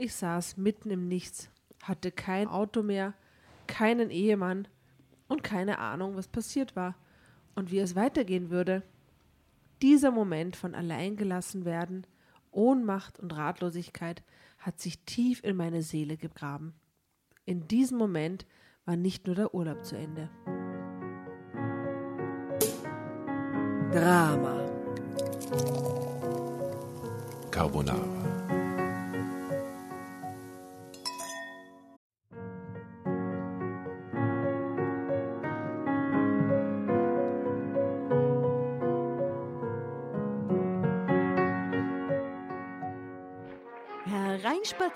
Ich saß mitten im Nichts, hatte kein Auto mehr, keinen Ehemann und keine Ahnung, was passiert war und wie es weitergehen würde. Dieser Moment von alleingelassen werden, Ohnmacht und Ratlosigkeit hat sich tief in meine Seele gegraben. In diesem Moment war nicht nur der Urlaub zu Ende. Drama. Carbonara.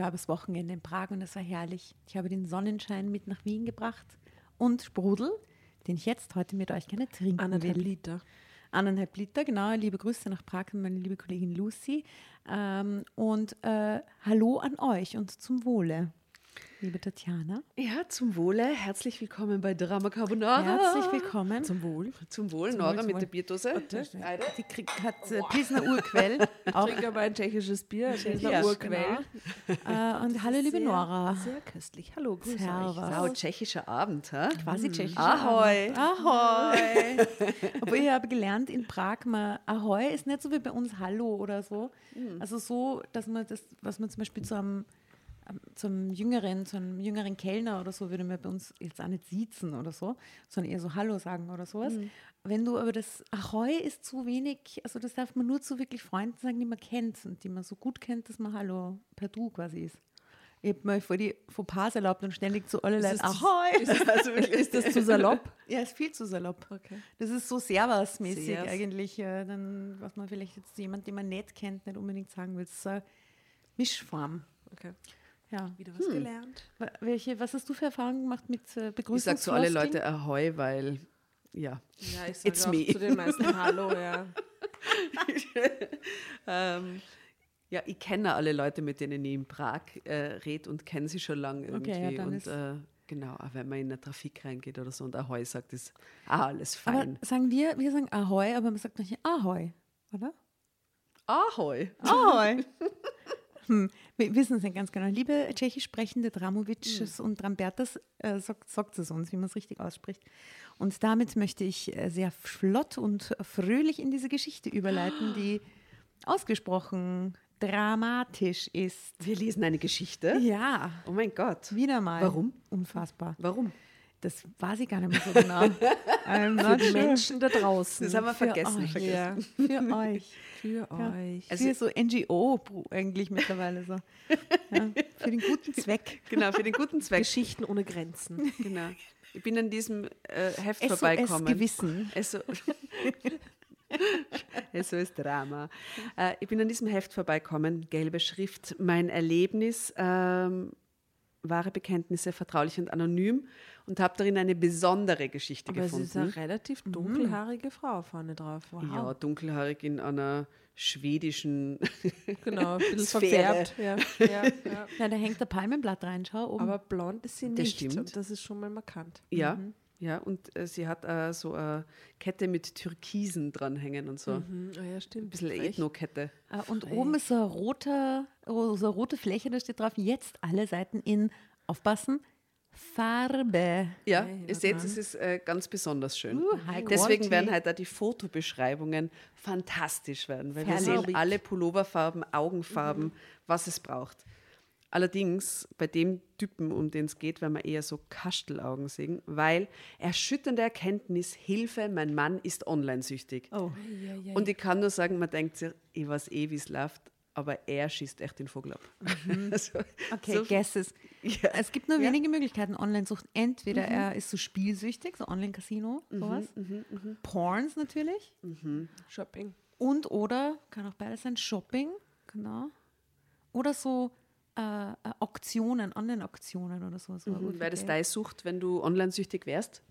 War bis Wochenende in Prag und es war herrlich. Ich habe den Sonnenschein mit nach Wien gebracht und Sprudel, den ich jetzt heute mit euch gerne trinken Anderthalb will. Liter. Anderthalb Liter, genau. Liebe Grüße nach Prag an meine liebe Kollegin Lucy. Ähm, und äh, Hallo an euch und zum Wohle, liebe Tatjana. Ja, zum Wohle. Herzlich willkommen bei Drama Carbonara. Herzlich willkommen. Zum Wohl. Zum Wohl, Zum Nora Wohl, zum mit Wohl. der Bierdose. Die kriegt, hat äh, Pilsner Urquell. auch, Trinke aber ein tschechisches Bier, ein Ja, Urquell. äh, und hallo, liebe Sehr, Nora. Sehr köstlich. Hallo, grüß Servus. euch. Wow, tschechischer Abend, ha? Quasi tschechisch. Ahoi. Ahoi. Aber ich habe gelernt in Prag mal, Ahoi ist nicht so wie bei uns Hallo oder so. Also so, dass man das, was man zum Beispiel zu einem, zum jüngeren, zu einem jüngeren Kellner oder so würde man bei uns jetzt auch nicht siezen oder so, sondern eher so Hallo sagen oder sowas. Wenn du aber das Ahoi ist zu wenig, also das darf man nur zu wirklich Freunden sagen, die man kennt und die man so gut kennt, dass man Hallo per Du quasi ist. Ich habe mir vor die Fauxpas erlaubt und ständig zu alle Leuten es zu- Ahoi. Ist das, also ist das zu salopp? Ja, ist viel zu salopp. Okay. Das ist so Servus-mäßig Servus. eigentlich, äh, dann, was man vielleicht jetzt jemand, den man nicht kennt, nicht unbedingt sagen will. Das ist eine Mischform. Okay. Ja. Wieder was gelernt. Wa- Welche, was hast du für Erfahrungen gemacht mit äh, Begrüßungsfloskeln? Ich sag zu alle Leute Ahoi, weil, ja. Ja, ich It's sage auch me. zu den meisten Hallo, ja. ähm, ja, ich kenne alle Leute, mit denen ich in Prag äh, rede und kenne sie schon lange irgendwie. Okay, ja, dann und ist- äh, genau, auch wenn man in der Trafik reingeht oder so und Ahoi sagt, ist ah, alles Aber fein. sagen wir, wir sagen Ahoi, aber man sagt nicht Ahoi, oder? Ahoi. Ahoi. Hm, wir wissen es nicht ganz genau. Liebe tschechisch sprechende Dramovics und Drambertas, äh, sagt, sagt es uns, wie man es richtig ausspricht. Und damit möchte ich äh, sehr flott und fröhlich in diese Geschichte überleiten, die ausgesprochen dramatisch ist. Wir lesen eine Geschichte. Ja, Oh mein Gott. wieder mal. Warum? Unfassbar. Warum? Das weiß ich gar nicht mehr so genau. I'm Für not die. Menschen da draußen. Das haben wir Für vergessen. euch. vergessen. Für euch. Für Ja. euch. Also- für so NGO eigentlich mittlerweile so. Ja, für den guten Zweck. Genau, für den guten Zweck. Geschichten ohne Grenzen. Genau. Ich bin an diesem äh, Heft SOS vorbeikommen. Gewissen. SO SOS Drama. Äh, ich bin an diesem Heft vorbeikommen, gelbe Schrift, mein Erlebnis, ähm, wahre Bekenntnisse, vertraulich und anonym und habe darin eine besondere Geschichte Aber sie ist gefunden. eine relativ dunkelhaarige Frau vorne drauf. Wow. ja, dunkelhaarig in einer schwedischen Genau, ein bisschen Sphäre. verfärbt. Ja, ja, ja. Ja, da hängt der Palmenblatt rein, schau oben. Aber blond ist sie Das nicht. stimmt. Und das ist schon mal markant. Ja, ja, und äh, sie hat äh, so eine Kette mit Türkisen dranhängen und so. Mhm. Oh, ja, stimmt. Ein bisschen Frech. Ethno-Kette. Äh, und oben ist so eine rote, oh, so eine rote Fläche, da steht drauf, jetzt alle Seiten in, aufpassen, Farbe. Ja, Hey, ihr seht, es ist äh, ganz besonders schön. Uh, Deswegen werden halt da die Fotobeschreibungen fantastisch werden, weil wir Herrlich. sehen alle Pulloverfarben, Augenfarben, was es braucht. Allerdings bei dem Typen, um den es geht, werden wir eher so Kastelaugen sehen, weil erschütternde Erkenntnis, Hilfe, mein Mann ist online-süchtig. Oh. Und ich kann nur sagen, man denkt sich, ich weiß eh, wie es läuft, aber er schießt echt den Vogel ab. Also, Okay, so- guesses. Ja. Es gibt nur Ja. Mhm. wenige Möglichkeiten Online-Sucht. Entweder er ist so spielsüchtig, so Online-Casino, sowas. mhm, Porns natürlich. Shopping. Und oder, kann auch beides sein, Shopping, genau. Oder so äh, äh, Auktionen, Online-Auktionen oder so. so Mhm, Wäre das deine Sucht, wenn du online-süchtig wärst?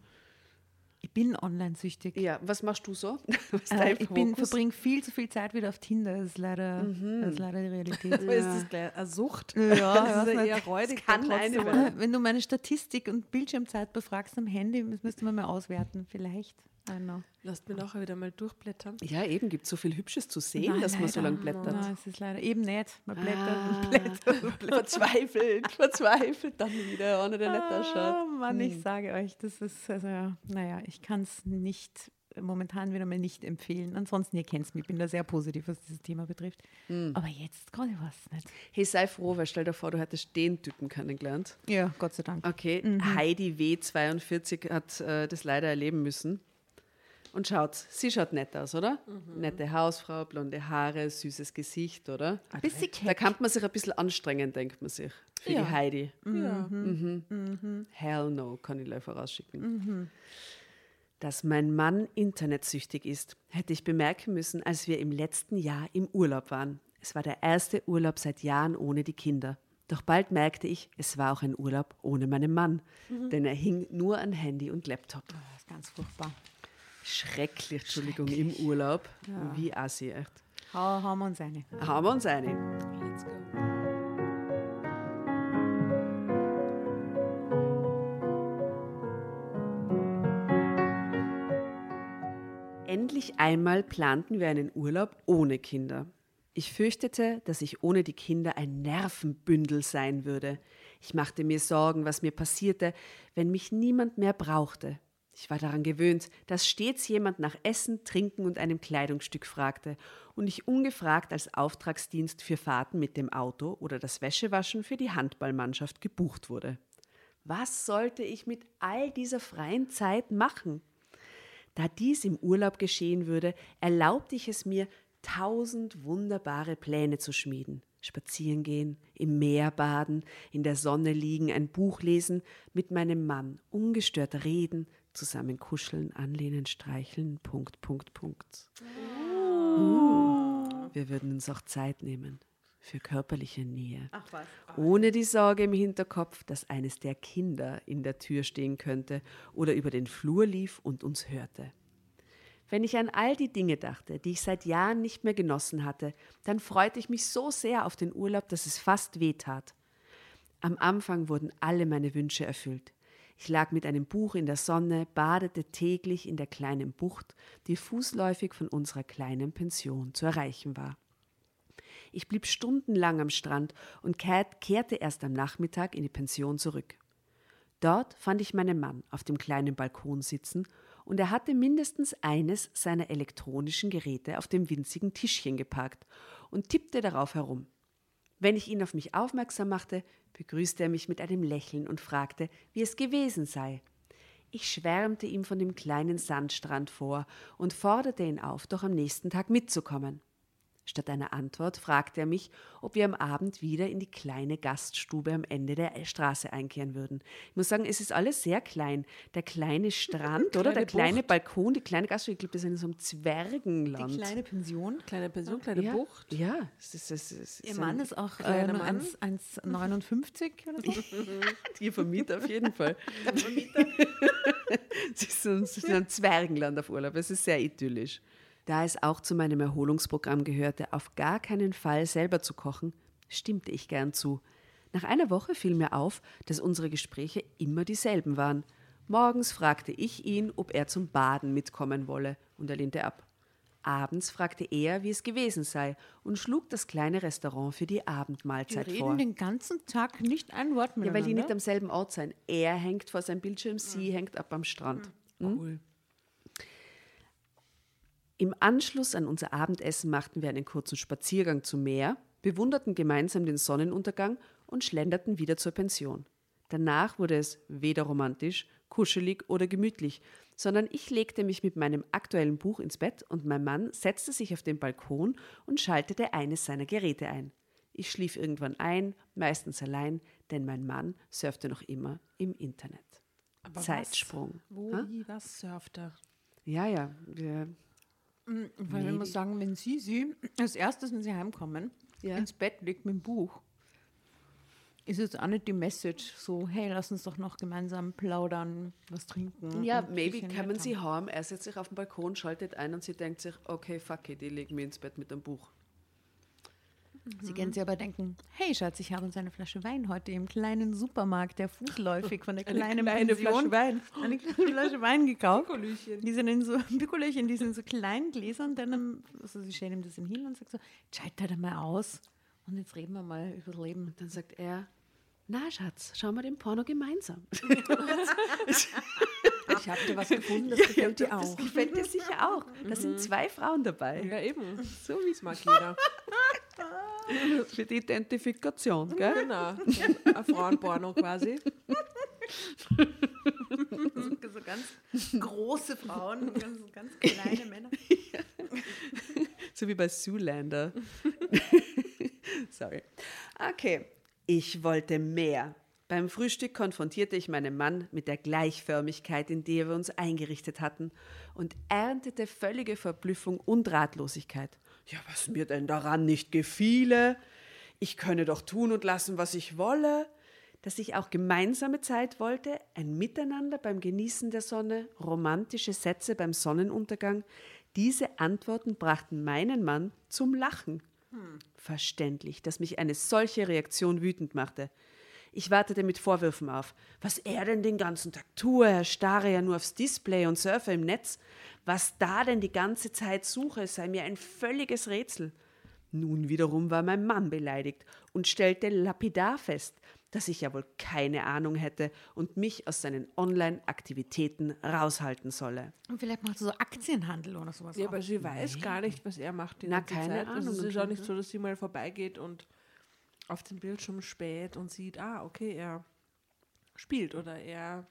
Ich bin online-süchtig. Ja, was machst du so? Was Äh, ich bin, verbringe viel zu viel Zeit wieder auf Tinder. Das ist leider, Mhm. das ist leider die Realität. Aber ist das gleich eine Sucht? Ja, das ja, ist ja eher räudig. kann eine Wenn du meine Statistik und Bildschirmzeit befragst am Handy, das müsste man mal auswerten. Vielleicht. Lasst mir nachher wieder mal durchblättern. Ja, eben, gibt so viel Hübsches zu sehen, Nein, dass man so leider. lange blättert. Nein, es ist leider eben nicht. Man blättert Ah, und blättert und blättert. verzweifelt, verzweifelt dann wieder, ohne der nicht Ah, ausschaut. Mann, ich sage euch, das ist, also, ja, naja, ich kann es nicht, momentan wieder mal nicht empfehlen. Ansonsten, ihr kennt mich, ich bin da sehr positiv, was dieses Thema betrifft. Aber jetzt gerade was nicht. Hey, sei froh, weil stell dir vor, du hättest den Typen kennengelernt. Ja, Gott sei Dank. Okay, Heidi W42 hat äh, das leider erleben müssen. Und schaut, sie schaut nett aus, oder? Nette Hausfrau, blonde Haare, süßes Gesicht, oder? Bisschen Da kann man sich ein bisschen anstrengen, denkt man sich, für Ja. die Heidi. Ja. Hell no, kann ich gleich vorausschicken. Dass mein Mann internetsüchtig ist, hätte ich bemerken müssen, als wir im letzten Jahr im Urlaub waren. Es war der erste Urlaub seit Jahren ohne die Kinder. Doch bald merkte ich, es war auch ein Urlaub ohne meinen Mann, denn er hing nur an Handy und Laptop. Ist ganz furchtbar. Schrecklich, Entschuldigung, im Urlaub. Wie assi, echt. Hau, hauen wir uns eine. Haben wir uns eine. Let's go. Endlich einmal planten wir einen Urlaub ohne Kinder. Ich fürchtete, dass ich ohne die Kinder ein Nervenbündel sein würde. Ich machte mir Sorgen, was mir passierte, wenn mich niemand mehr brauchte. Ich war daran gewöhnt, dass stets jemand nach Essen, Trinken und einem Kleidungsstück fragte und ich ungefragt als Auftragsdienst für Fahrten mit dem Auto oder das Wäschewaschen für die Handballmannschaft gebucht wurde. Was sollte ich mit all dieser freien Zeit machen? Da dies im Urlaub geschehen würde, erlaubte ich es mir, tausend wunderbare Pläne zu schmieden. Spazieren gehen, im Meer baden, in der Sonne liegen, ein Buch lesen, mit meinem Mann, ungestört reden, zusammen kuscheln, anlehnen, streicheln, Punkt, Punkt, Punkt. Uh, wir würden uns auch Zeit nehmen für körperliche Nähe. Ach was. Ohne die Sorge im Hinterkopf, dass eines der Kinder in der Tür stehen könnte oder über den Flur lief und uns hörte. Wenn ich an all die Dinge dachte, die ich seit Jahren nicht mehr genossen hatte, dann freute ich mich so sehr auf den Urlaub, dass es fast weh tat. Am Anfang wurden alle meine Wünsche erfüllt. Ich lag mit einem Buch in der Sonne, badete täglich in der kleinen Bucht, die fußläufig von unserer kleinen Pension zu erreichen war. Ich blieb stundenlang am Strand und kehr- kehrte erst am Nachmittag in die Pension zurück. Dort fand ich meinen Mann auf dem kleinen Balkon sitzen und er hatte mindestens eines seiner elektronischen Geräte auf dem winzigen Tischchen geparkt und tippte darauf herum. Wenn ich ihn auf mich aufmerksam machte, begrüßte er mich mit einem Lächeln und fragte, wie es gewesen sei. Ich schwärmte ihm von dem kleinen Sandstrand vor und forderte ihn auf, doch am nächsten Tag mitzukommen. Statt einer Antwort fragte er mich, ob wir am Abend wieder in die kleine Gaststube am Ende der Straße einkehren würden. Ich muss sagen, es ist alles sehr klein. Der kleine Strand, oder? Der Kleine kleine Balkon, die kleine Gaststube, ich glaube, das ist in so einem Die Zwergenland. kleine Pension. Kleine Pension, kleine ja, Bucht. Ja, es ist, es ist, Ihr es Mann ist auch äh, kleiner nur Mann. 1 1,59 oder so. Ihr Vermieter auf jeden Fall. Der Vermieter. Sie sind sie sind in einem Zwergenland auf Urlaub. Es ist sehr idyllisch. Da es auch zu meinem Erholungsprogramm gehörte, auf gar keinen Fall selber zu kochen, stimmte ich gern zu. Nach einer Woche fiel mir auf, dass unsere Gespräche immer dieselben waren. Morgens fragte ich ihn, ob er zum Baden mitkommen wolle, und er lehnte ab. Abends fragte er, wie es gewesen sei und schlug das kleine Restaurant für die Die Abendmahlzeit reden vor. den ganzen Tag nicht ein Wort Ja, weil miteinander. die nicht am selben Ort sein. Er hängt vor seinem Bildschirm, sie hängt ab am Strand. Cool. Im Anschluss an unser Abendessen machten wir einen kurzen Spaziergang zum Meer, bewunderten gemeinsam den Sonnenuntergang und schlenderten wieder zur Pension. Danach wurde es weder romantisch, kuschelig oder gemütlich, sondern ich legte mich mit meinem aktuellen Buch ins Bett und mein Mann setzte sich auf den Balkon und schaltete eines seiner Geräte ein. Ich schlief irgendwann ein, meistens allein, denn mein Mann surfte noch immer im Internet. Aber Zeitsprung. Was, wo, wie, was surft er? Ja, ja, wir, Weil ich muss sagen, wenn Sie sie als erstes, wenn Sie heimkommen, Ja. ins Bett liegt mit dem Buch, ist jetzt auch nicht die Message so, hey, lass uns doch noch gemeinsam plaudern, was trinken. Ja, maybe kommen sie haben. heim, er setzt sich auf den Balkon, schaltet ein und sie denkt sich, okay, fuck it, ich lege mich ins Bett mit dem Buch. Sie können sich aber denken, hey Schatz, ich habe uns eine Flasche Wein heute im kleinen Supermarkt, der fußläufig von der Eine kleinen kleine Pension, Flasche Wein. eine kleine Flasche Wein gekauft. Pikolöchen. Die sind in so Pikolöchen, die sind in so kleinen Gläsern, dann, also sie stellen ihm das hin und sagt so, schalt da mal aus und jetzt reden wir mal über das Leben. Dann sagt er, na Schatz, schauen wir den Porno gemeinsam. Ich habe dir was gefunden, das gefällt dir Das auch. gefällt dir sicher auch. Da sind zwei Frauen dabei. Ja, eben. So wie es mag jeder. Für die Identifikation, gell? Genau. Ein Frauenporno quasi. So, so ganz große Frauen, und ganz, ganz kleine Männer. So wie bei Zoolander. Sorry. Okay. Ich wollte mehr. Beim Frühstück konfrontierte ich meinen Mann mit der Gleichförmigkeit, in der wir uns eingerichtet hatten, und erntete völlige Verblüffung und Ratlosigkeit. Ja, was mir denn daran nicht gefiele? Ich könne doch tun und lassen, was ich wolle. Dass ich auch gemeinsame Zeit wollte, ein Miteinander beim Genießen der Sonne, romantische Sätze beim Sonnenuntergang, diese Antworten brachten meinen Mann zum Lachen. Verständlich, dass mich eine solche Reaktion wütend machte. Ich wartete mit Vorwürfen auf. Was er denn den ganzen Tag tue, er starre ja nur aufs Display und surfe im Netz. Was da denn die ganze Zeit suche, sei mir ein völliges Rätsel. Nun wiederum war mein Mann beleidigt und stellte lapidar fest, dass ich ja wohl keine Ahnung hätte und mich aus seinen Online-Aktivitäten raushalten solle. Und vielleicht macht sie so Aktienhandel oder sowas. Ja, auch. aber sie weiß gar nicht, was er macht die Na, ganze keine Zeit. Also es Ahnung ist auch nicht so, dass sie mal vorbeigeht und auf den Bildschirm späht und sieht, ah, okay, er spielt oder er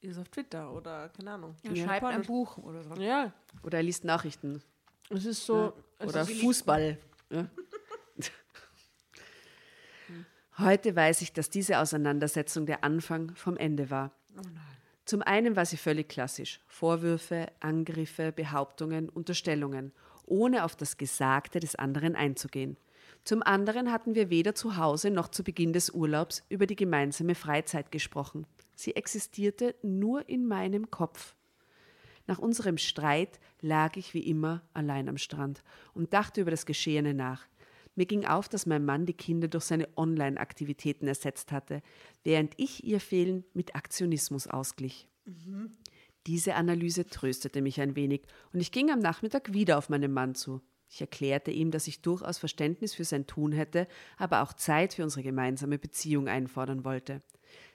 ist auf Twitter oder keine Ahnung. Er Ja, schreibt ein. Buch oder so. Ja, Oder er liest Nachrichten. es ist so. es Oder ist, Fußball. Ja. Heute weiß ich, dass diese Auseinandersetzung der Anfang vom Ende war. Zum einen war sie völlig klassisch. Vorwürfe, Angriffe, Behauptungen, Unterstellungen, ohne auf das Gesagte des anderen einzugehen. Zum anderen hatten wir weder zu Hause noch zu Beginn des Urlaubs über die gemeinsame Freizeit gesprochen. Sie existierte nur in meinem Kopf. Nach unserem Streit lag ich wie immer allein am Strand und dachte über das Geschehene nach. Mir ging auf, dass mein Mann die Kinder durch seine Online-Aktivitäten ersetzt hatte, während ich ihr Fehlen mit Aktionismus ausglich. Diese Analyse tröstete mich ein wenig und ich ging am Nachmittag wieder auf meinen Mann zu. Ich erklärte ihm, dass ich durchaus Verständnis für sein Tun hätte, aber auch Zeit für unsere gemeinsame Beziehung einfordern wollte.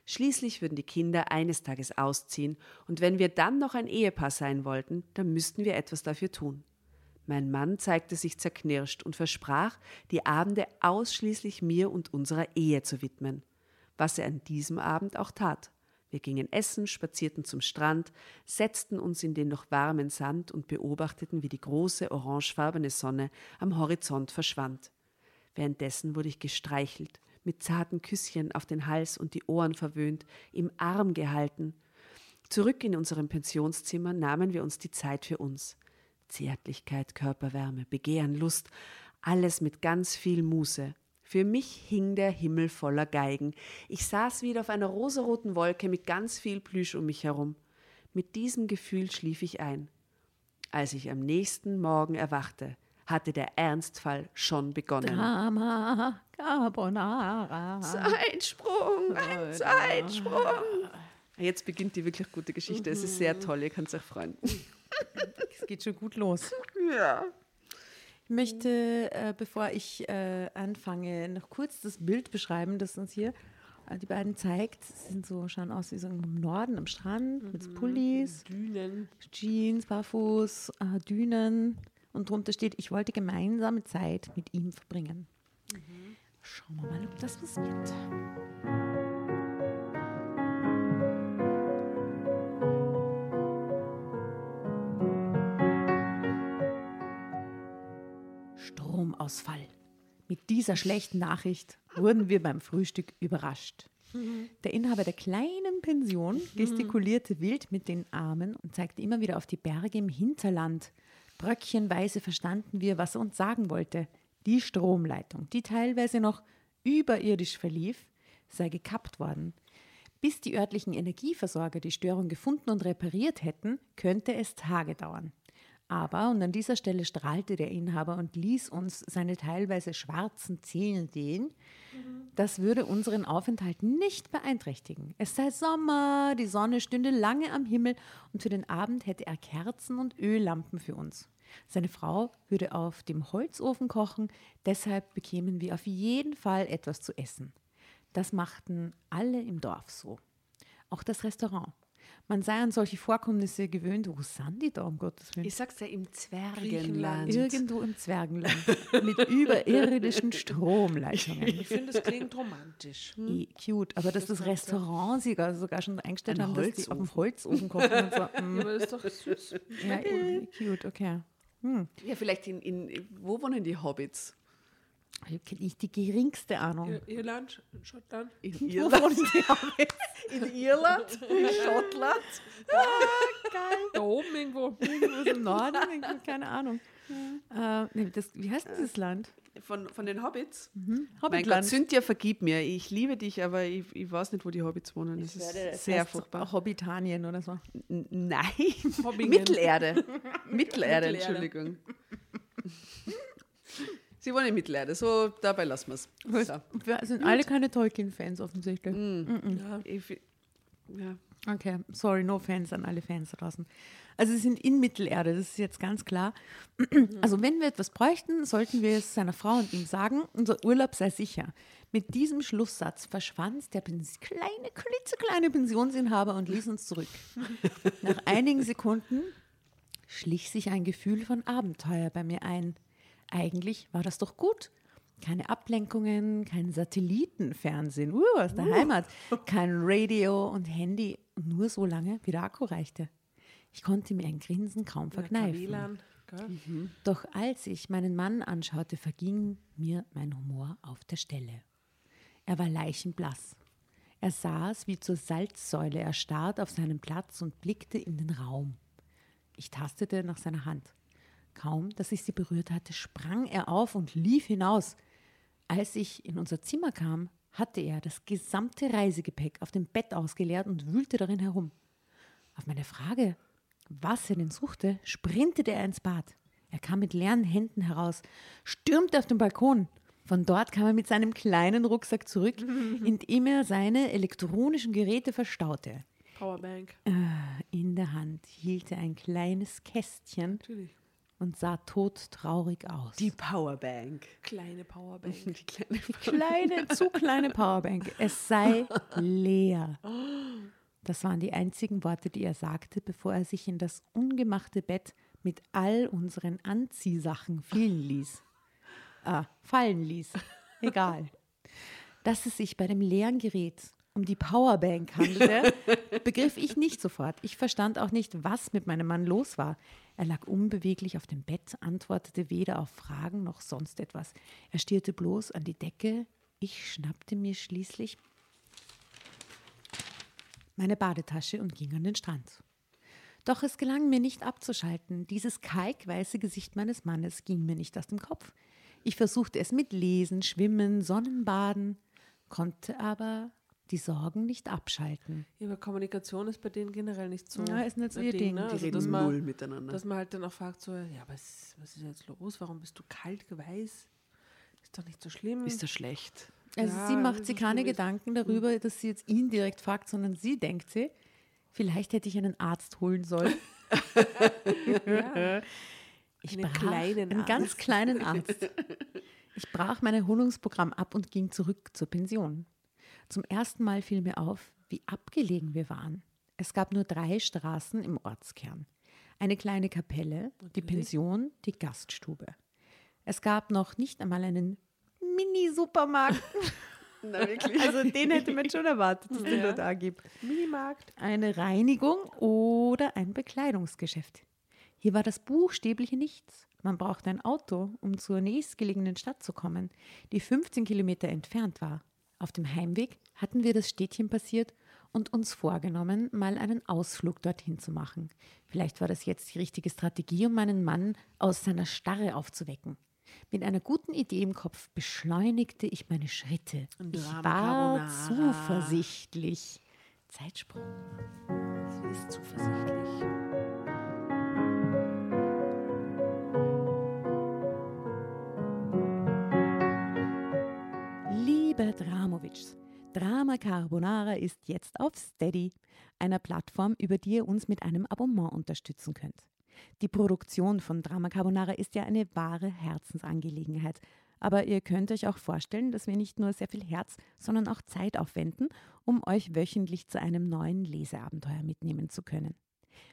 Schließlich würden die Kinder eines Tages ausziehen, und wenn wir dann noch ein Ehepaar sein wollten, dann müssten wir etwas dafür tun. Mein Mann zeigte sich zerknirscht und versprach, die Abende ausschließlich mir und unserer Ehe zu widmen, was er an diesem Abend auch tat. Wir gingen essen, spazierten zum Strand, setzten uns in den noch warmen Sand und beobachteten, wie die große orangefarbene Sonne am Horizont verschwand. Währenddessen wurde ich gestreichelt, mit zarten Küsschen auf den Hals und die Ohren verwöhnt, im Arm gehalten. Zurück in unserem Pensionszimmer nahmen wir uns die Zeit für uns. Zärtlichkeit, Körperwärme, Begehren, Lust, alles mit ganz viel Muße. Für mich hing der Himmel voller Geigen. Ich saß wieder auf einer rosaroten Wolke mit ganz viel Plüsch um mich herum. Mit diesem Gefühl schlief ich ein. Als ich am nächsten Morgen erwachte, hatte der Ernstfall schon begonnen. Drama Carbonara. Zeitsprung, ein Zeitsprung. Jetzt beginnt die wirklich gute Geschichte. Es ist sehr toll, ihr könnt euch freuen. Es geht schon gut los. Ja. Ich möchte, äh, bevor ich äh, anfange, noch kurz das Bild beschreiben, das uns hier äh, die beiden zeigt. Sie sind so, schauen aus wie so im Norden am Strand mit so Pullis, Dünen. Jeans, Barfuß, äh, Dünen. Und drunter steht, ich wollte gemeinsame Zeit mit ihm verbringen. Schauen wir mal, ob das was wird. Stromausfall. Mit dieser schlechten Nachricht wurden wir beim Frühstück überrascht. Der Inhaber der kleinen Pension gestikulierte wild mit den Armen und zeigte immer wieder auf die Berge im Hinterland. Bröckchenweise verstanden wir, was er uns sagen wollte. Die Stromleitung, die teilweise noch überirdisch verlief, sei gekappt worden. Bis die örtlichen Energieversorger die Störung gefunden und repariert hätten, könnte es Tage dauern. Aber, und an dieser Stelle strahlte der Inhaber und ließ uns seine teilweise schwarzen Zähne sehen, das würde unseren Aufenthalt nicht beeinträchtigen. Es sei Sommer, die Sonne stünde lange am Himmel und für den Abend hätte er Kerzen und Öllampen für uns. Seine Frau würde auf dem Holzofen kochen, deshalb bekämen wir auf jeden Fall etwas zu essen. Das machten alle im Dorf so. Auch das Restaurant. Man sei an solche Vorkommnisse gewöhnt. Wo sind die da, um Gottes Willen? Ich sag's ja, im. Zwergenland. Irgendwo im Zwergenland mit überirdischen Stromleitungen. Ich finde, es klingt romantisch. Eh, Cute, aber dass das Restaurant sogar, sogar schon eingestellt Ein haben, dass die auf dem Holzofen. Kochen und so. Ja, mm, aber das ist doch süß. ja, eh, cute, okay. Hm. Ja, vielleicht in, in, wo wohnen die Hobbits? Ich habe nicht die geringste Ahnung. Ir- Irland, Schottland. In Wo Irland? In Irland? In Schottland? Da oben irgendwo. Irgendwo im Norden? Keine Ahnung. Äh, nee, das, wie heißt dieses Land? Von, von den Hobbits? Mein Gott, Hobbitland. Cynthia, vergib mir. Ich liebe dich, aber ich, ich weiß nicht, wo die Hobbits wohnen. Das ist Es sehr heißt furchtbar. Hobbitanien oder so. N- Nein. Mittelerde. Mittelerde, Mittelerde. Entschuldigung. Sie wohnen in Mittelerde, so dabei lassen wir es. So. Wir sind alle keine Tolkien-Fans offensichtlich. Ja. Ich, ja. Okay, sorry, no Fans an alle Fans draußen. Also sie sind in Mittelerde, das ist jetzt ganz klar. Also wenn wir etwas bräuchten, sollten wir es seiner Frau und ihm sagen, unser Urlaub sei sicher. Mit diesem Schlusssatz verschwand der kleine, klitzekleine Pensionsinhaber und ließ uns zurück. Nach einigen Sekunden schlich sich ein Gefühl von Abenteuer bei mir ein. Eigentlich war das doch gut. Keine Ablenkungen, kein Satellitenfernsehen uh, aus der Heimat, kein Radio und Handy, nur so lange, wie der Akku reichte. Ich konnte mir ein Grinsen kaum verkneifen. WLAN. Gell? Doch als ich meinen Mann anschaute, verging mir mein Humor auf der Stelle. Er war leichenblass. Er saß wie zur Salzsäule erstarrt auf seinem Platz und blickte in den Raum. Ich tastete nach seiner Hand. Kaum, dass ich sie berührt hatte, sprang er auf und lief hinaus. Als ich in unser Zimmer kam, hatte er das gesamte Reisegepäck auf dem Bett ausgeleert und wühlte darin herum. Auf meine Frage, was er denn suchte, sprintete er ins Bad. Er kam mit leeren Händen heraus, stürmte auf den Balkon. Von dort kam er mit seinem kleinen Rucksack zurück, in dem er seine elektronischen Geräte verstaute. Powerbank. In der Hand hielt er ein kleines Kästchen Natürlich. Und sah todtraurig aus. Die Powerbank. Kleine Powerbank. Die kleine kleine, zu kleine Powerbank. Es sei leer. Das waren die einzigen Worte, die er sagte, bevor er sich in das ungemachte Bett mit all unseren Anziehsachen fielen ließ. Ah, fallen ließ. Egal. Dass es sich bei dem leeren Gerät um die Powerbank handelte, begriff ich nicht sofort. Ich verstand auch nicht, was mit meinem Mann los war. Er lag unbeweglich auf dem Bett, antwortete weder auf Fragen noch sonst etwas. Er stierte bloß an die Decke. Ich schnappte mir schließlich meine Badetasche und ging an den Strand. Doch es gelang mir nicht abzuschalten. Dieses kalkweiße Gesicht meines Mannes ging mir nicht aus dem Kopf. Ich versuchte es mit Lesen, Schwimmen, Sonnenbaden, konnte aber die Sorgen nicht abschalten. Ja, aber Kommunikation ist bei denen generell nicht so. Ja, ist nicht so ein ihr Ding. Ne? Die Die Also, reden dass, null man, miteinander. dass man halt dann auch fragt, so, ja, was, was ist jetzt los? Warum bist du kalt, weiß? Ist doch nicht so schlimm. ist das schlecht? Also Ja, sie macht sich keine Gedanken darüber, dass sie jetzt ihn direkt fragt, sondern sie denkt sie, vielleicht hätte ich einen Arzt holen sollen. ja. Ich Einen brach kleinen einen ganz Arzt. kleinen Arzt. Ich brach mein Erholungsprogramm ab und ging zurück zur Pension. Zum ersten Mal fiel mir auf, wie abgelegen wir waren. Es gab nur drei Straßen im Ortskern. Eine kleine Kapelle, die Pension, die Gaststube. Es gab noch nicht einmal einen Mini-Supermarkt. Na, wirklich. Also den hätte man schon erwartet, dass den Ja. da da gibt. Minimarkt. Eine Reinigung oder ein Bekleidungsgeschäft. Hier war das buchstäbliche Nichts. Man brauchte ein Auto, um zur nächstgelegenen Stadt zu kommen, die 15 Kilometer entfernt war. Auf dem Heimweg hatten wir das Städtchen passiert und uns vorgenommen, mal einen Ausflug dorthin zu machen. Vielleicht war das jetzt die richtige Strategie, um meinen Mann aus seiner Starre aufzuwecken. Mit einer guten Idee im Kopf beschleunigte ich meine Schritte. Ein Ich war zuversichtlich. Zeitsprung. Sie ist zuversichtlich. Liebe Dramovics, Drama Carbonara ist jetzt auf Steady, einer Plattform, über die ihr uns mit einem Abonnement unterstützen könnt. Die Produktion von Drama Carbonara ist ja eine wahre Herzensangelegenheit. Aber ihr könnt euch auch vorstellen, dass wir nicht nur sehr viel Herz, sondern auch Zeit aufwenden, um euch wöchentlich zu einem neuen Leseabenteuer mitnehmen zu können.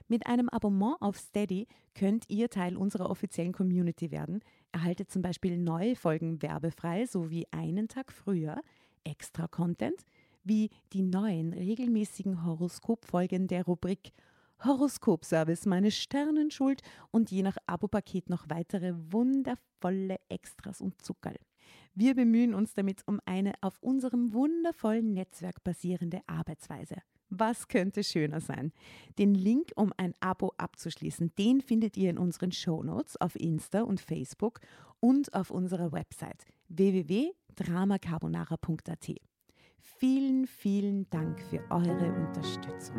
Mit einem Abonnement auf Steady könnt ihr Teil unserer offiziellen Community werden, erhaltet zum Beispiel neue Folgen werbefrei sowie einen Tag früher extra Content wie die neuen regelmäßigen Horoskopfolgen der Rubrik Horoskopservice meine Sternenschuld und je nach Abopaket noch weitere wundervolle Extras und Zuckerl. Wir bemühen uns damit um eine auf unserem wundervollen Netzwerk basierende Arbeitsweise. Was könnte schöner sein? Den Link, um ein Abo abzuschließen, den findet ihr in unseren Shownotes auf Insta und Facebook und auf unserer Website www.dramacarbonara.at. Vielen, vielen Dank für eure Unterstützung.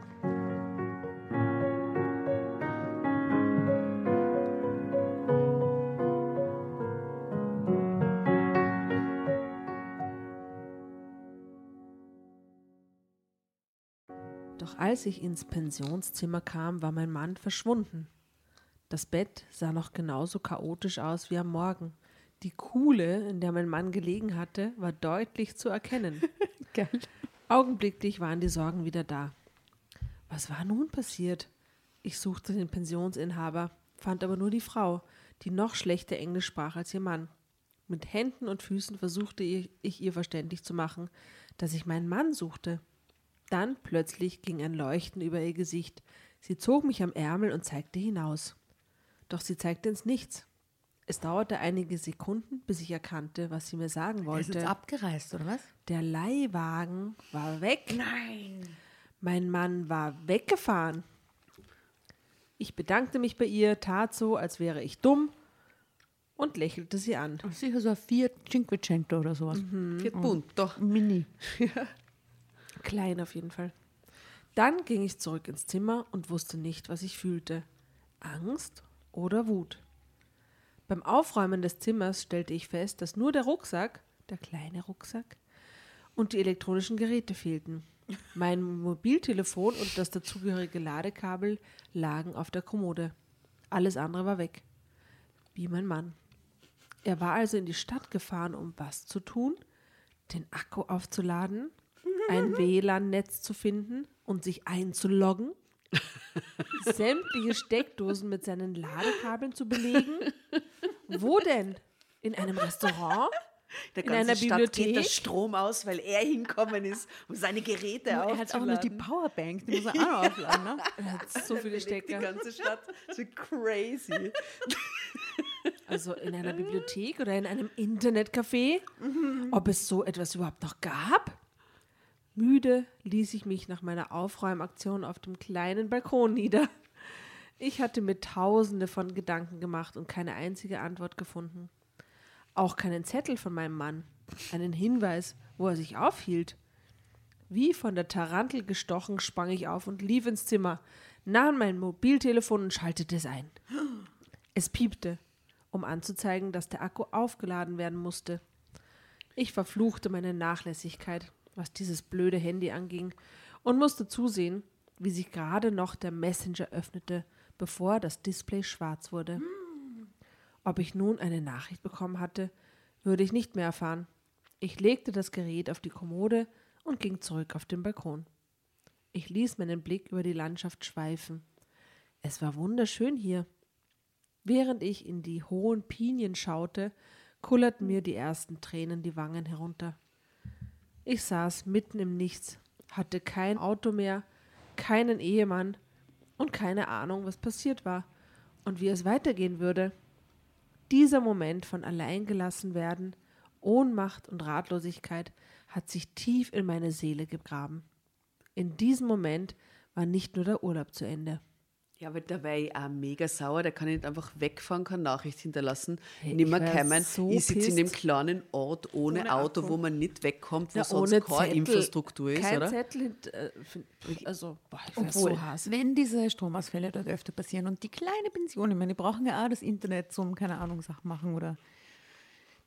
Als ich ins Pensionszimmer kam, war mein Mann verschwunden. Das Bett sah noch genauso chaotisch aus wie am Morgen. Die Kuhle, in der mein Mann gelegen hatte, war deutlich zu erkennen. Geil. Augenblicklich waren die Sorgen wieder da. Was war nun passiert? Ich suchte den Pensionsinhaber, fand aber nur die Frau, die noch schlechter Englisch sprach als ihr Mann. Mit Händen und Füßen versuchte ich, ich ihr verständlich zu machen, dass ich meinen Mann suchte. Dann plötzlich ging ein Leuchten über ihr Gesicht. Sie zog mich am Ärmel und zeigte hinaus. Doch sie zeigte ins Nichts. Es dauerte einige Sekunden, bis ich erkannte, was sie mir sagen Er ist wollte. jetzt abgereist, oder was? Der Leihwagen war weg. Nein. Mein Mann war weggefahren. Ich bedankte mich bei ihr, tat so, als wäre ich dumm und lächelte sie an. Sicher so ein Fiat Cinquecento oder sowas. Viert bunt, doch. Mini. Klein auf jeden Fall. Dann ging ich zurück ins Zimmer und wusste nicht, was ich fühlte. Angst oder Wut. Beim Aufräumen des Zimmers stellte ich fest, dass nur der Rucksack, der kleine Rucksack, und die elektronischen Geräte fehlten. Mein Mobiltelefon und das dazugehörige Ladekabel lagen auf der Kommode. Alles andere war weg. Wie mein Mann. Er war also in die Stadt gefahren, um was zu tun? Den Akku aufzuladen? Ein WLAN-Netz zu finden und sich einzuloggen, sämtliche Steckdosen mit seinen Ladekabeln zu belegen. Wo denn? In einem Restaurant? Der In einer Stadt geht der Bibliothek? Strom aus, weil er hinkommen ist, um seine Geräte Er hat auch noch die aufzuladen. Powerbank, die muss er auch noch aufladen. Ne? Er hat so viele Belegt Die Stecker. ganze Stadt. So crazy. Also in einer Bibliothek oder in einem Internetcafé? Ob es so etwas überhaupt noch gab? Müde ließ ich mich nach meiner Aufräumaktion auf dem kleinen Balkon nieder. Ich hatte mir tausende von Gedanken gemacht und keine einzige Antwort gefunden. Auch keinen Zettel von meinem Mann, einen Hinweis, wo er sich aufhielt. Wie von der Tarantel gestochen sprang ich auf und lief ins Zimmer, nahm mein Mobiltelefon und schaltete es ein. Es piepte, um anzuzeigen, dass der Akku aufgeladen werden musste. Ich verfluchte meine Nachlässigkeit, was dieses blöde Handy anging, und musste zusehen, wie sich gerade noch der Messenger öffnete, bevor das Display schwarz wurde. Ob ich nun eine Nachricht bekommen hatte, würde ich nicht mehr erfahren. Ich legte das Gerät auf die Kommode und ging zurück auf den Balkon. Ich ließ meinen Blick über die Landschaft schweifen. Es war wunderschön hier. Während ich in die hohen Pinien schaute, kullerten mir die ersten Tränen die Wangen herunter. Ich saß mitten im Nichts, hatte kein Auto mehr, keinen Ehemann und keine Ahnung, was passiert war und wie es weitergehen würde. Dieser Moment von alleingelassen werden, Ohnmacht und Ratlosigkeit hat sich tief in meine Seele gegraben. In diesem Moment war nicht nur der Urlaub zu Ende. Ja, aber da wäre ich auch mega sauer. Der kann nicht einfach wegfahren, kann Nachricht hinterlassen, Hey, nimmer ich kommen. so ich sitze in dem kleinen Ort ohne, Ohne Auto, Akku. wo man nicht wegkommt, wo Ja, sonst keine Zettel. Infrastruktur ist, Kein oder? Zettel, äh, also, boah, ich Obwohl, so Hass. wenn diese Stromausfälle dort öfter passieren und die kleine Pension, ich meine, die brauchen ja auch das Internet zum, keine Ahnung, Sachen machen oder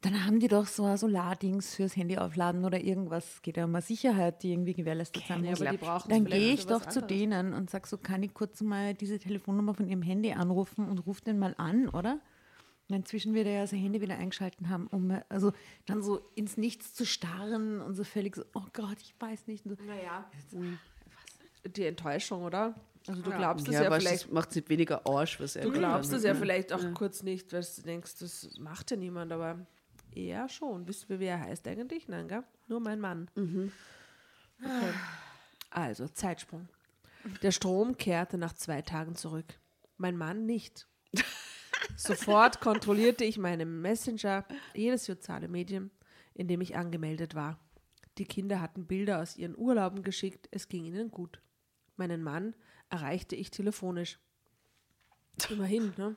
dann haben die doch so ein Solardings fürs Handy aufladen oder irgendwas. Es geht ja um eine Sicherheit, die irgendwie gewährleistigt sein Ja, muss. aber die brauchen Dann gehe ich doch zu anderes. denen und sage so, kann ich kurz mal diese Telefonnummer von ihrem Handy anrufen und ruf den mal an, oder? Und inzwischen wird er ja sein Handy wieder eingeschalten haben, um also dann so ins Nichts zu starren und so völlig so, oh Gott, ich weiß nicht. So, Naja, die Enttäuschung, oder? Also du Ja. glaubst es Ja, ja, vielleicht. macht es nicht weniger Arsch, was er Du glaubst es ja vielleicht auch kurz nicht, weil du denkst, das macht ja niemand, aber eher schon. Wisst ihr, wie er heißt eigentlich? Nein, gell? Nur mein Mann. Okay. Also, Zeitsprung. Der Strom kehrte nach zwei Tagen zurück. Mein Mann nicht. Sofort kontrollierte ich meinen Messenger, jedes soziale Medium, in dem ich angemeldet war. Die Kinder hatten Bilder aus ihren Urlauben geschickt, es ging ihnen gut. Meinen Mann erreichte ich telefonisch. Immerhin, ne?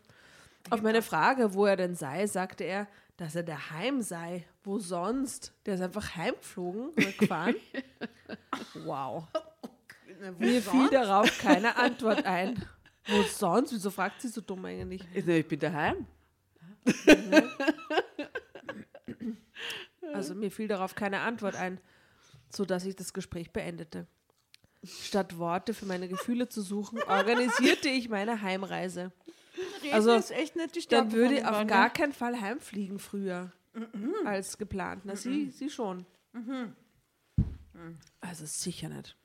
Auf meine Frage, wo er denn sei, sagte er, dass er daheim sei. Wo sonst? Der ist einfach heimgeflogen oder gefahren. wow. Mir fiel darauf keine Antwort ein. Wo sonst? Wieso fragt sie so dumm eigentlich? Ich bin daheim. Also mir fiel darauf keine Antwort ein, sodass ich das Gespräch beendete. Statt Worte für meine Gefühle zu suchen, organisierte ich meine Heimreise. Also, ist echt nicht die Dann Stärke würde von ich auf gar gell? keinen Fall heimfliegen früher als geplant. Na, sie, sie schon. Also sicher nicht.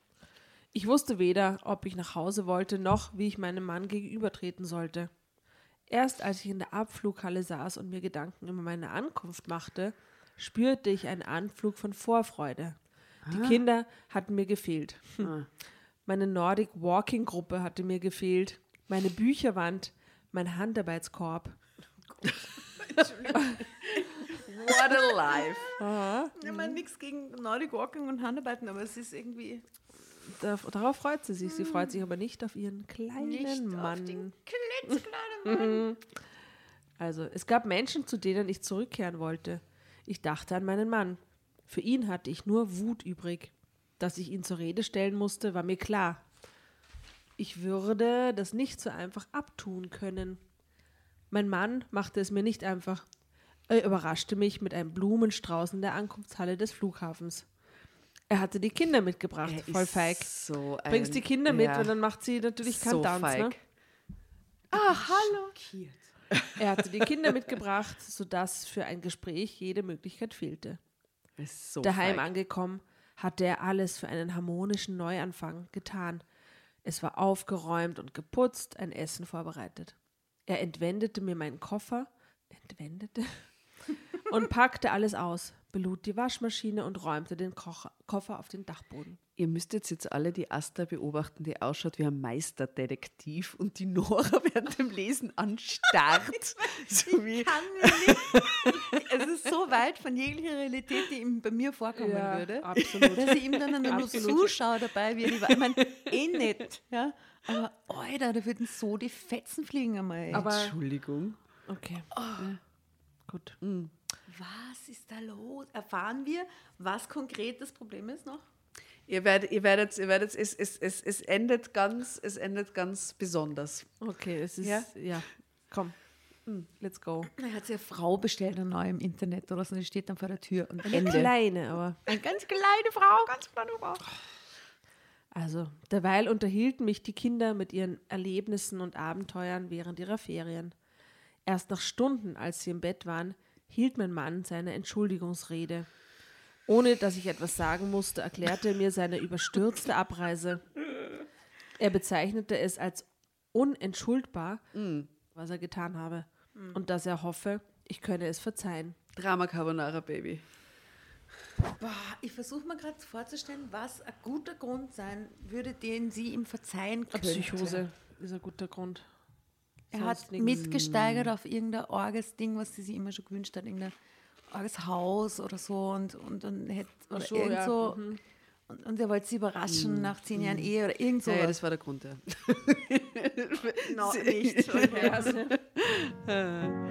Ich wusste weder, ob ich nach Hause wollte, noch wie ich meinem Mann gegenübertreten sollte. Erst als ich in der Abflughalle saß und mir Gedanken über meine Ankunft machte, spürte ich einen Anflug von Vorfreude. Die Kinder hatten mir gefehlt. Hm. Meine Nordic Walking Gruppe hatte mir gefehlt. Meine Bücherwand, mein Handarbeitskorb. What a life. Ich meine, nichts gegen Nordic Walking und Handarbeiten, aber es ist irgendwie Da, darauf freut sie sich. Sie freut sich aber nicht auf ihren kleinen nicht Mann. auf den klitzekleinen Mann. Also, es gab Menschen, zu denen ich zurückkehren wollte. Ich dachte an meinen Mann. Für ihn hatte ich nur Wut übrig. Dass ich ihn zur Rede stellen musste, war mir klar. Ich würde das nicht so einfach abtun können. Mein Mann machte es mir nicht einfach. Er überraschte mich mit einem Blumenstrauß in der Ankunftshalle des Flughafens. Er hatte die Kinder mitgebracht, Er voll feig. So ein, Bringst die Kinder mit ja, und dann macht sie natürlich keinen so Tanz. Ne? feig. Ah, hallo. Er hatte die Kinder mitgebracht, sodass für ein Gespräch jede Möglichkeit fehlte. So Daheim feig. angekommen, hatte er alles für einen harmonischen Neuanfang getan. Es war aufgeräumt und geputzt, ein Essen vorbereitet. Er entwendete mir meinen Koffer, entwendete, und packte alles aus, belud die Waschmaschine und räumte den Koffer auf den Dachboden. Ihr müsstet jetzt alle die Asta beobachten, die ausschaut wie ein Meisterdetektiv und die Nora während dem Lesen anstarrt. so wie, kann nicht. Es ist so weit von jeglicher Realität, die ihm bei mir vorkommen Ja, würde, absolut. dass ich ihm dann nur zuschaue dabei, wie er Ich meine, eh nicht. Ja? Aber, Alter, da würden so die Fetzen fliegen einmal. Aber Entschuldigung. okay. Gut. was ist da los? Erfahren wir, was konkret das Problem ist noch? Ihr werdet, ihr werdet, ihr werdet es, es, es, es, endet ganz, es endet ganz besonders. Okay, es ist Ja? ja. Komm. Hm, Let's go. Er hat sich eine Frau bestellt, eine neue im Internet oder so, die steht dann vor der Tür und Eine Ende. kleine, aber. Eine ganz kleine Frau, ganz kleine Frau. Also, derweil unterhielten mich die Kinder mit ihren Erlebnissen und Abenteuern während ihrer Ferien. Erst nach Stunden, als sie im Bett waren, hielt mein Mann seine Entschuldigungsrede. Ohne dass ich etwas sagen musste, erklärte er mir seine überstürzte Abreise. Er bezeichnete es als unentschuldbar, was er getan habe, und dass er hoffe, ich könne es verzeihen. Drama Carbonara Baby. Boah, ich versuche mir gerade vorzustellen, was ein guter Grund sein würde, den sie ihm verzeihen Eine könnte. Psychose ist ein guter Grund. Er Sonst hat nix. mitgesteigert auf irgendein orges Ding, was sie sich immer schon gewünscht hat, irgendein orges Haus oder so und, und, und hätte oder so, irgend ja, so. Und, und er wollte sie überraschen nach zehn Jahren Ehe oder irgend so. Ja, ja, das war der Grund, ja. no, nicht. Okay.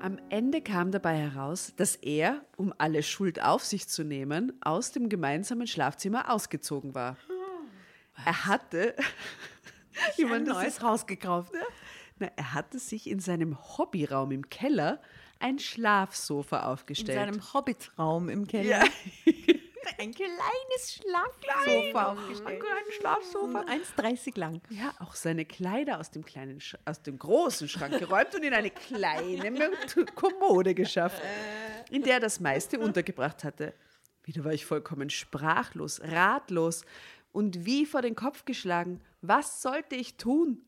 Am Ende kam dabei heraus, dass er, um alle Schuld auf sich zu nehmen, aus dem gemeinsamen Schlafzimmer ausgezogen war. Er hatte, ich ein neues Haus gekauft. na, er hatte sich in seinem Hobbyraum im Keller ein Schlafsofa In aufgestellt. seinem Hobbitraum im Keller. ja, Ein kleines Schlafsofa aufgestellt. ein kleines Schlafsofa. 1,30 lang. Ja, auch seine Kleider aus dem kleinen, Sch aus dem großen Schrank geräumt und in eine kleine Kommode geschafft, in der er das meiste untergebracht hatte. Wieder war ich vollkommen sprachlos, ratlos und wie vor den Kopf geschlagen. Was sollte ich tun?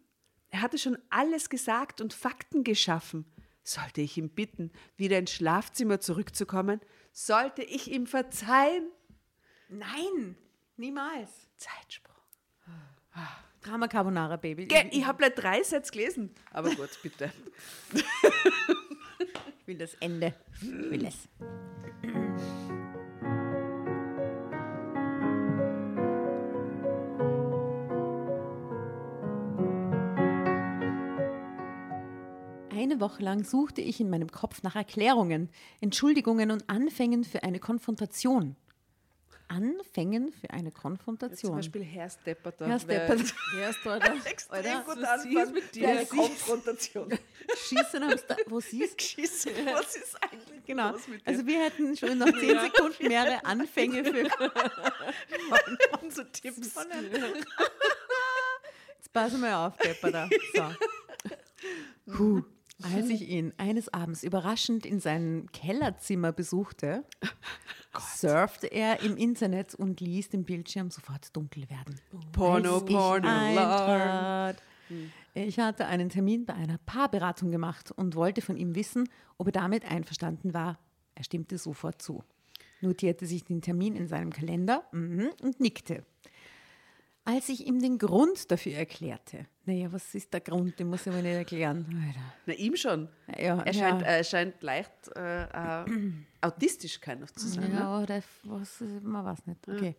Er hatte schon alles gesagt und Fakten geschaffen. Sollte ich ihn bitten, wieder ins Schlafzimmer zurückzukommen? Sollte ich ihm verzeihen? Nein, niemals. Zeitsprung. Drama Carbonara, Baby. Ge- Ich habe gleich drei Sätze gelesen. Aber gut, bitte. Ich will das Ende. Ich will es. Eine Woche lang suchte ich in meinem Kopf nach Erklärungen, Entschuldigungen und Anfängen für eine Konfrontation. Anfängen für eine Zum Konfrontation. Beispiel Herr Stepperter. Herr Stepperter. Wer ist da? Extrem Alter, gut anfangen mit dir? eine Konfrontation. Schießen am Sta wo siehst Geschissen, was ist eigentlich Genau. los mit dir? Also wir hätten schon nach 10 Sekunden mehrere Anfänge für unsere Tipps. Jetzt pass mal auf, Pepper da. So. Puh. Als ich ihn eines Abends überraschend in seinem Kellerzimmer besuchte, surfte er im Internet und ließ den Bildschirm sofort dunkel werden. Porno, Als ich Porno, eintrat. Ich hatte einen Termin bei einer Paarberatung gemacht und wollte von ihm wissen, ob er damit einverstanden war. Er stimmte sofort zu, notierte sich den Termin in seinem Kalender mhm, und nickte. Als ich ihm den Grund dafür erklärte, naja, was ist der Grund, den muss ich mir nicht erklären. Alter. Na, ihm schon. Ja, Er scheint, ja. er scheint leicht äh, äh, autistisch kein of zu sein. Ne? Ja, oder was, man weiß nicht. Okay.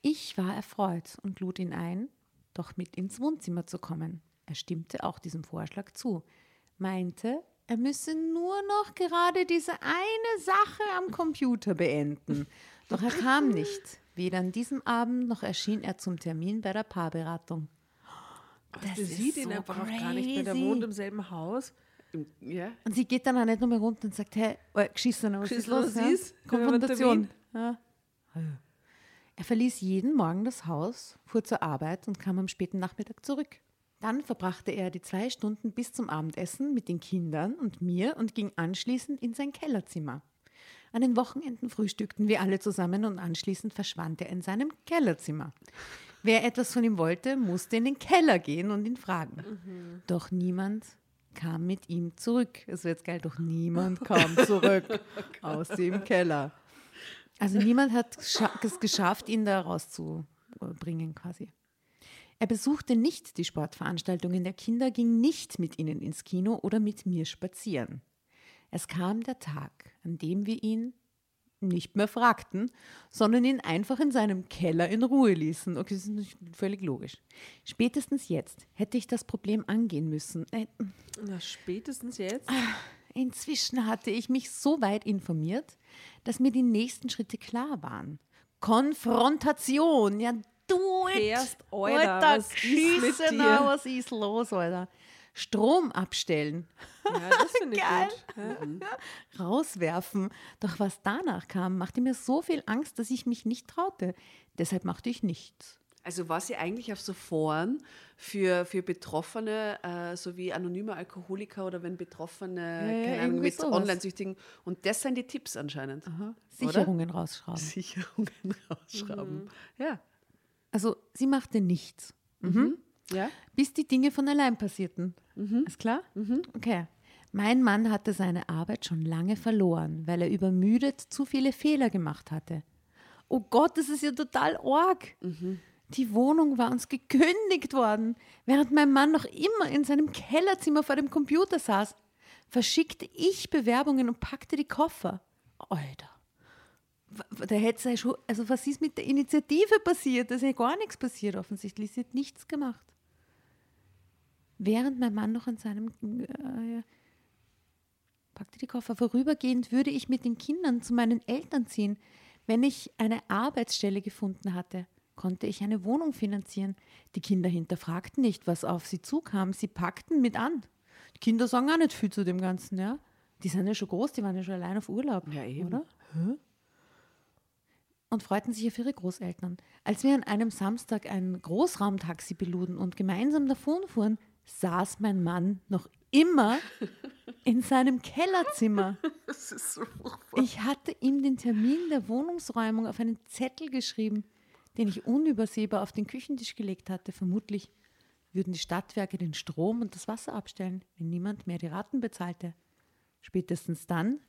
Ich war erfreut und lud ihn ein, doch mit ins Wohnzimmer zu kommen. Er stimmte auch diesem Vorschlag zu, meinte, er müsse nur noch gerade diese eine Sache am Computer beenden. Doch er kam nicht. Weder an diesem Abend noch erschien er zum Termin bei der Paarberatung. Das Sie ist sieht ihn so einfach auch gar nicht mehr. Der crazy. wohnt im selben Haus. Ja. Und sie geht dann auch nicht nochmal runter und sagt, hey, oh, geschissen, was ist los? Ja? ist? Konfrontation. Ja. Er verließ jeden Morgen das Haus, fuhr zur Arbeit und kam am späten Nachmittag zurück. Dann verbrachte er die zwei Stunden bis zum Abendessen mit den Kindern und mir und ging anschließend in sein Kellerzimmer. An den Wochenenden frühstückten wir alle zusammen und anschließend verschwand er in seinem Kellerzimmer. Wer etwas von ihm wollte, musste in den Keller gehen und ihn fragen. Doch niemand kam mit ihm zurück. Es wird geil, doch niemand kam zurück aus dem Keller. Also niemand hat es geschafft, ihn da rauszubringen quasi. Er besuchte nicht die Sportveranstaltungen der Kinder, ging nicht mit ihnen ins Kino oder mit mir spazieren. Es kam der Tag, an dem wir ihn nicht mehr fragten, sondern ihn einfach in seinem Keller in Ruhe ließen. Okay, das ist völlig logisch. Spätestens jetzt hätte ich das Problem angehen müssen. Äh, Na, spätestens jetzt. Inzwischen hatte ich mich so weit informiert, dass mir die nächsten Schritte klar waren. Konfrontation, ja du. Erst, Alter, was ist was ist los, Alter? Strom abstellen, Ja, das finde ich Geil. gut. Ja. rauswerfen. Doch was danach kam, machte mir so viel Angst, dass ich mich nicht traute. Deshalb machte ich nichts. Also war sie eigentlich auf so Foren für, für Betroffene, äh, so wie anonyme Alkoholiker oder wenn Betroffene, ja, keine Ahnung, mit sowas. Online-Süchtigen. Und das sind die Tipps anscheinend. Sicherungen rausschrauben. Sicherungen rausschrauben. Ja. Also sie machte nichts. Ja. bis die Dinge von allein passierten. Ist klar? Okay. Mein Mann hatte seine Arbeit schon lange verloren, weil er übermüdet zu viele Fehler gemacht hatte. Oh Gott, das ist ja total arg. Die Wohnung war uns gekündigt worden, während mein Mann noch immer in seinem Kellerzimmer vor dem Computer saß. Verschickte ich Bewerbungen und packte die Koffer. Alter. Da hätte ja schon, also was ist mit der Initiative passiert? Da ist ja gar nichts passiert offensichtlich. Sie hat nichts gemacht. Während mein Mann noch an seinem äh, packte die Koffer. Vorübergehend würde ich mit den Kindern zu meinen Eltern ziehen. Wenn ich eine Arbeitsstelle gefunden hatte, konnte ich eine Wohnung finanzieren. Die Kinder hinterfragten nicht, was auf sie zukam. Sie packten mit an. Die Kinder sagen auch nicht viel zu dem Ganzen, ja. Die sind ja schon groß, die waren ja schon allein auf Urlaub, Ja, eben. oder? und freuten sich auf ihre Großeltern. Als wir an einem Samstag ein Großraumtaxi beluden und gemeinsam davonfuhren, saß mein Mann noch immer in seinem Kellerzimmer. Das ist so furchtbar. Ich hatte ihm den Termin der Wohnungsräumung auf einen Zettel geschrieben, den ich unübersehbar auf den Küchentisch gelegt hatte. Vermutlich würden die Stadtwerke den Strom und das Wasser abstellen, wenn niemand mehr die Raten bezahlte. Spätestens dann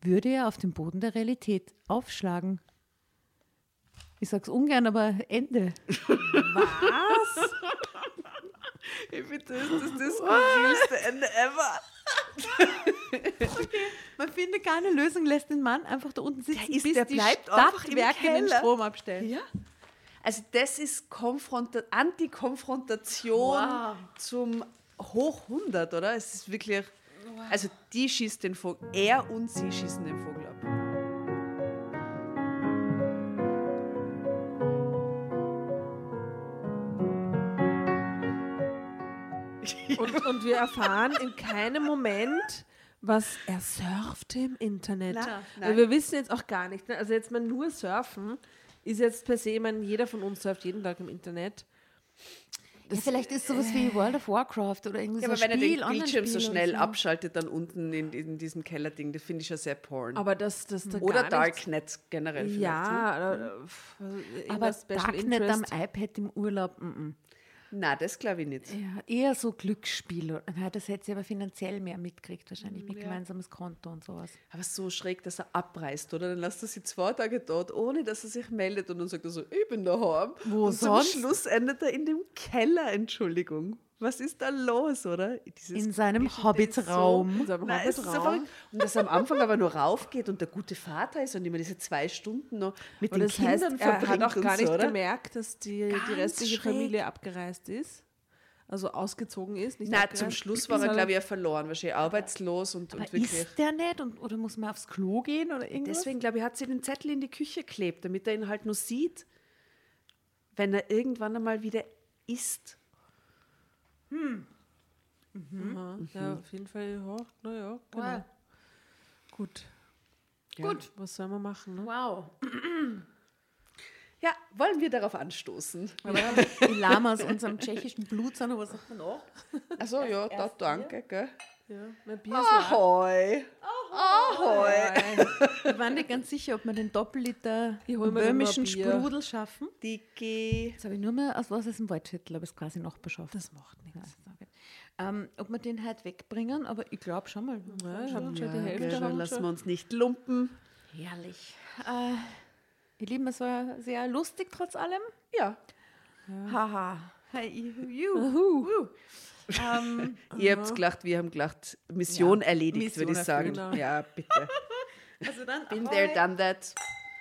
würde er auf dem Boden der Realität aufschlagen. Ich sag's ungern, aber Ende. Ich finde, das ist das skurrilste Ende ever. Man findet keine Lösung, lässt den Mann einfach da unten sitzen, Der ist- bis der die bleibt Stadtwerke den. Strom abstellen. Ja. Also das ist Konfronta Antikonfrontation Wow. zum Hoch 100, oder? Es ist wirklich, also die schießt den Vogel, er und sie schießen den Vogel ab. Und, und wir erfahren in keinem Moment, was er surfte im Internet. Weil nein. wir wissen jetzt auch gar nicht. Ne? Also jetzt mal nur surfen ist jetzt per se, ich meine, jeder von uns surft jeden Tag im Internet. Ja, vielleicht ist sowas wie World of Warcraft oder irgendwie Ja, so aber wenn Spiel, er den Bildschirm so schnell so. abschaltet, dann unten in, in diesem Kellerding, das finde ich ja sehr porn. Aber das, das da Oder Darknet generell vielleicht. ne? Ja, oder, äh, pff, also Aber Darknet am Interest. iPad im Urlaub, mm, Na, das glaube ich nicht. Ja, eher so Glücksspiel. Na, das hätte sie aber finanziell mehr mitgekriegt, wahrscheinlich mit gemeinsames Konto und sowas. Aber so schräg, dass er abreißt, oder? Dann lässt er sie zwei Tage dort, ohne dass er sich meldet und dann sagt er so, ich bin daheim. Wo und sonst? zum Schluss endet er in dem Keller, Entschuldigung. Was ist da los, oder? Dieses In seinem Hobbitraum. In seinem Nein, so Hobbitraum. verrückt. Und dass er am Anfang aber nur raufgeht und der gute Vater ist und immer diese zwei Stunden noch mit Und den das heißt, Kindern er verbringt hat auch gar so, nicht oder? gemerkt, dass die, die restliche schräg. Familie abgereist ist. Also ausgezogen ist. Nicht Nein, zum Schluss war er, Sondern- glaube ich, ja verloren, wahrscheinlich arbeitslos und, Aber und wirklich. ist der nicht? Und, oder muss man aufs Klo gehen oder irgendwas? Deswegen, glaube ich, hat sie den Zettel in die Küche geklebt, damit er ihn halt nur sieht, wenn er irgendwann einmal wieder isst. Aha, Ja, auf jeden Fall, ja, naja, genau. Wow. Gut. Ja. Gut. Was soll man machen? Ne? Wow. Ja, wollen wir darauf anstoßen? Aber die Lama aus unserem tschechischen Blut sind, was sagt man noch? Also ja, da, danke. Gell? Ja, mein Bier ist leer. Ahoi! Ahoi! Ich war nicht ganz sicher, ob wir den Doppelliter böhmischen ein. Sprudel schaffen. Dicki. Jetzt habe ich nur mehr aus was aus dem Waldviertel, aber es ist quasi Nachbarschaft. Das macht nichts. Ja, ähm, ob wir den halt wegbringen, aber ich glaube schon mal. Ja, ich schon die Ja, Hälfte. gell, haben dann wir lassen schon. wir uns nicht lumpen. Herrlich. Äh, ihr Lieben, es war sehr lustig trotz allem. Ja. Haha. Hey, you. you. Ähm, Ihr habt gelacht, wir haben gelacht. Mission Ja, erledigt, Mission würde ich sagen. erfüllt. Ja, bitte. also dann, Been ahoi. there, done that.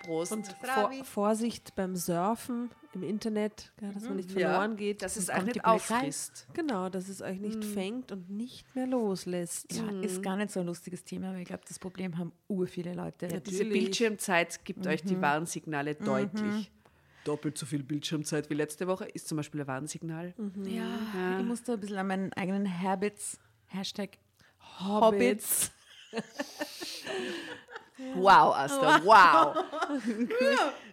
Prost. Und Vor. Vorsicht beim Surfen im Internet, gell, dass man nicht verloren geht. dass es euch nicht auffrisst. Genau, dass es euch nicht fängt und nicht mehr loslässt. Ja, ist gar nicht so ein lustiges Thema, aber ich glaube, das Problem haben ur viele Leute. Ja, diese. Bildschirmzeit gibt euch die Warnsignale deutlich. Doppelt so viel Bildschirmzeit wie letzte Woche ist zum Beispiel ein Warnsignal. Ja, ich musste ein bisschen an meinen eigenen Habits, Hashtag Hobbits. Wow, Asta, wow.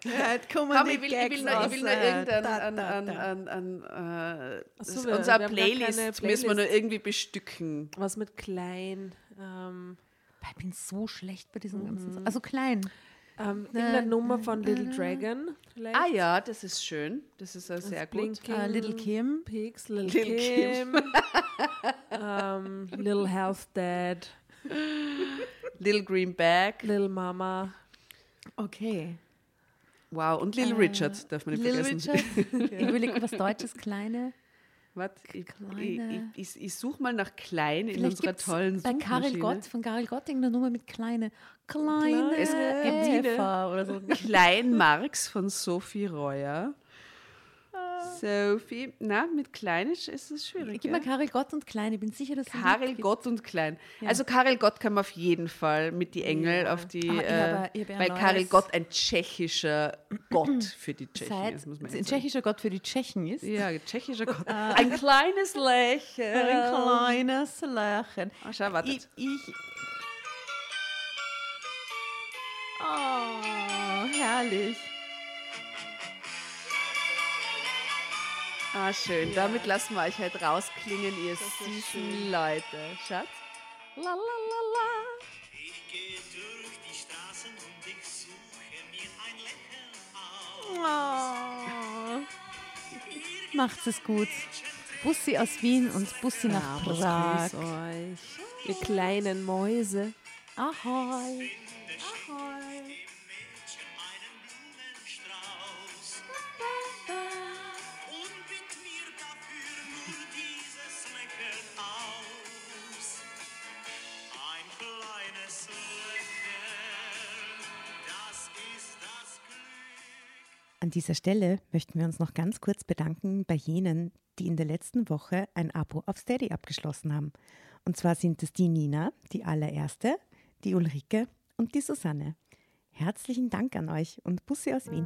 Ja, Komm, ich will, ich will nur, ich will nur irgendein an, an, an, an, äh, so, das- wir- unser wir haben gar Playlist, keine müssen wir nur Playlist. irgendwie bestücken. Was mit klein. Ähm, Ich bin so schlecht bei diesen ganzen Sachen. Also klein. ähm, irgendeine Nummer von Little Dragon. Vielleicht. Ah ja, das ist schön. Das ist äh, sehr gut. Blinking Äh, Little Kim. Pigs, Little, Little Kim. Kim. ähm, Little Health Dad. Little Green Bag. Little Mama. Okay. Wow, und Little Richard darf man nicht Little vergessen. Richard. Ich überlege was Deutsches, kleine. Warte, ich, ich, ich, ich, suche mal nach Klein in Vielleicht unserer gibt's tollen bei Karel. Gott, von Karel Gott irgendeine Nummer mit kleine. Kleine Es gibt. Eva oder so. Klein Marx von Sophie Reuer. Sophie, na, mit Klein ist es schwierig. Gib ja? mal Karel Gott und klein. Ich bin sicher, dass Karel. Gott und Klein. Also Karel Gott kann man auf jeden Fall mit die Engel auf die, Ah, ich äh, ich ein weil Karel Gott ein tschechischer Gott für die Tschechen Seit ist, muss man ein tschechischer Gott für die Tschechen ist. Ja, ein tschechischer Gott. ein kleines Lächeln. Ein kleines Lächeln. Ah, schau, wartet. Ich, ich. Oh, herrlich. Ah, schön. Damit lassen wir euch halt rausklingen, ihr süßen Leute. Schatz? La la la la. Ich gehe durch die Straßen und ich suche mir ein Lächeln auf. Oh. Macht's es gut. Bussi aus Wien und Bussi nach Prag. Grüß euch. Ihr kleinen Mäuse. Ahoi. Mädchen An dieser Stelle möchten wir uns noch ganz kurz bedanken bei jenen, die in der letzten Woche ein Abo auf Steady abgeschlossen haben. Und zwar sind es die Nina, die allererste, die Ulrike und die Susanne. Herzlichen Dank an euch und Bussi aus Wien.